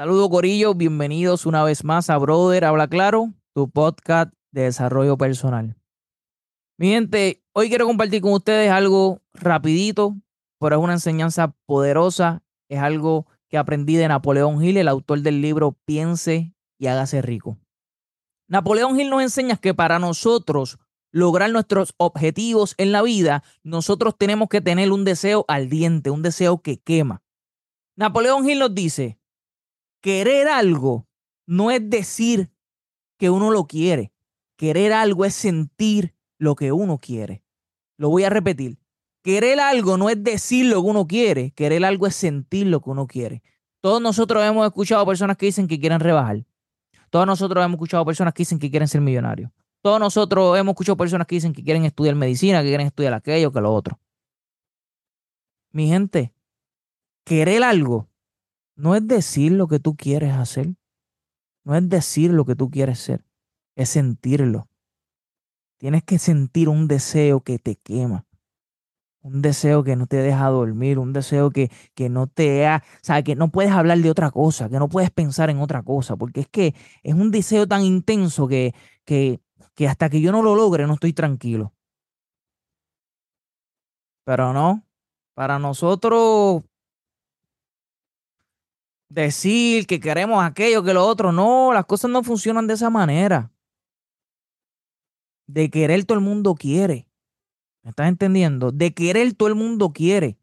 Saludos, Corillo. Bienvenidos una vez más a Brother Habla Claro, tu podcast de desarrollo personal. Mi gente, hoy quiero compartir con ustedes algo rapidito, pero es una enseñanza poderosa. Es algo que aprendí de Napoleón Hill, el autor del libro Piense y hágase rico. Napoleón Hill nos enseña que para nosotros lograr nuestros objetivos en la vida, nosotros tenemos que tener un deseo ardiente, un deseo que quema. Napoleón Hill nos dice, querer algo no es decir que uno lo quiere. Querer algo es sentir lo que uno quiere. Lo voy a repetir. Querer algo no es decir lo que uno quiere. Querer algo es sentir lo que uno quiere. Todos nosotros hemos escuchado personas que dicen que quieren rebajar. Todos nosotros hemos escuchado personas que dicen que quieren ser millonarios. Todos nosotros hemos escuchado personas que dicen que quieren estudiar medicina, que quieren estudiar aquello, que lo otro. Mi gente, querer algo no es decir lo que tú quieres hacer. No es decir lo que tú quieres ser. Es sentirlo. Tienes que sentir un deseo que te quema. Un deseo que no te deja dormir, un deseo que, que no te ha, o sea, que no puedes hablar de otra cosa, que no puedes pensar en otra cosa, porque es que es un deseo tan intenso que, que, que hasta que yo no lo logre no estoy tranquilo. Pero no, para nosotros decir que queremos aquello, que lo otro. No, las cosas no funcionan de esa manera. De querer todo el mundo quiere. ¿Me estás entendiendo? De querer todo el mundo quiere.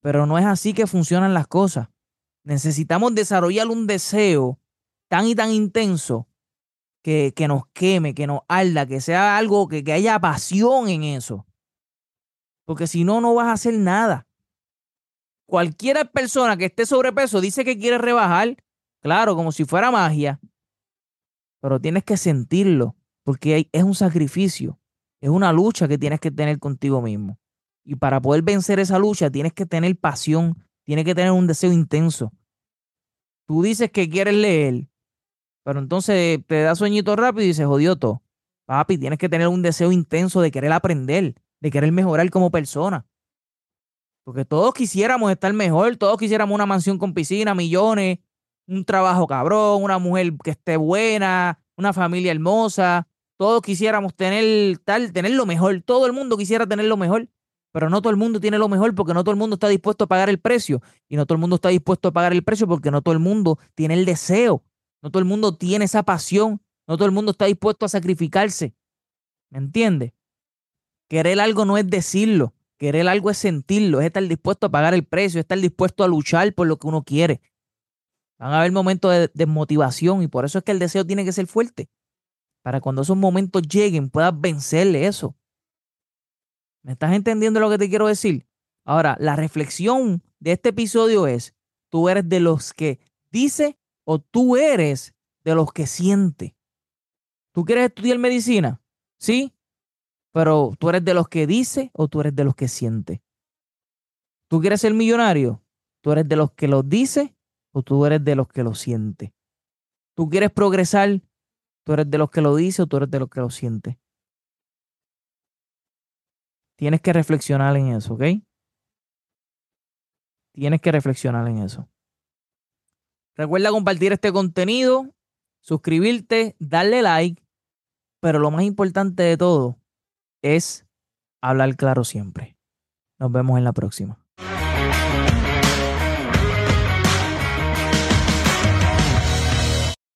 Pero no es así que funcionan las cosas. Necesitamos desarrollar un deseo tan y tan intenso que, que nos queme, que nos arda, que sea algo que, que haya pasión en eso. Porque si no, no vas a hacer nada cualquier persona que esté sobrepeso dice que quiere rebajar, claro, como si fuera magia, pero tienes que sentirlo, porque es un sacrificio, es una lucha que tienes que tener contigo mismo. Y para poder vencer esa lucha tienes que tener pasión, tienes que tener un deseo intenso. Tú dices que quieres leer, pero entonces te da sueñito rápido y dices, jodió todo. Papi, tienes que tener un deseo intenso de querer aprender, de querer mejorar como persona. Porque todos quisiéramos estar mejor, todos quisiéramos una mansión con piscina, millones, un trabajo cabrón, una mujer que esté buena, una familia hermosa. Todos quisiéramos tener tal, tener lo mejor. Todo el mundo quisiera tener lo mejor, pero no todo el mundo tiene lo mejor porque no todo el mundo está dispuesto a pagar el precio. Y no todo el mundo está dispuesto a pagar el precio porque no todo el mundo tiene el deseo. No todo el mundo tiene esa pasión. No todo el mundo está dispuesto a sacrificarse. ¿Me entiendes? Querer algo no es decirlo. Querer algo es sentirlo, es estar dispuesto a pagar el precio, es estar dispuesto a luchar por lo que uno quiere. Van a haber momentos de desmotivación y por eso es que el deseo tiene que ser fuerte. Para cuando esos momentos lleguen puedas vencerle eso. ¿Me estás entendiendo lo que te quiero decir? Ahora, la reflexión de este episodio es, ¿tú eres de los que dice o tú eres de los que siente? ¿Tú quieres estudiar medicina? ¿Sí? Pero tú eres de los que dice o tú eres de los que siente. ¿Tú quieres ser millonario? ¿Tú eres de los que lo dice o tú eres de los que lo siente? ¿Tú quieres progresar? ¿Tú eres de los que lo dice o tú eres de los que lo siente? Tienes que reflexionar en eso, ¿ok? Tienes que reflexionar en eso. Recuerda compartir este contenido, suscribirte, darle like, pero lo más importante de todo, es hablar claro siempre. Nos vemos en la próxima.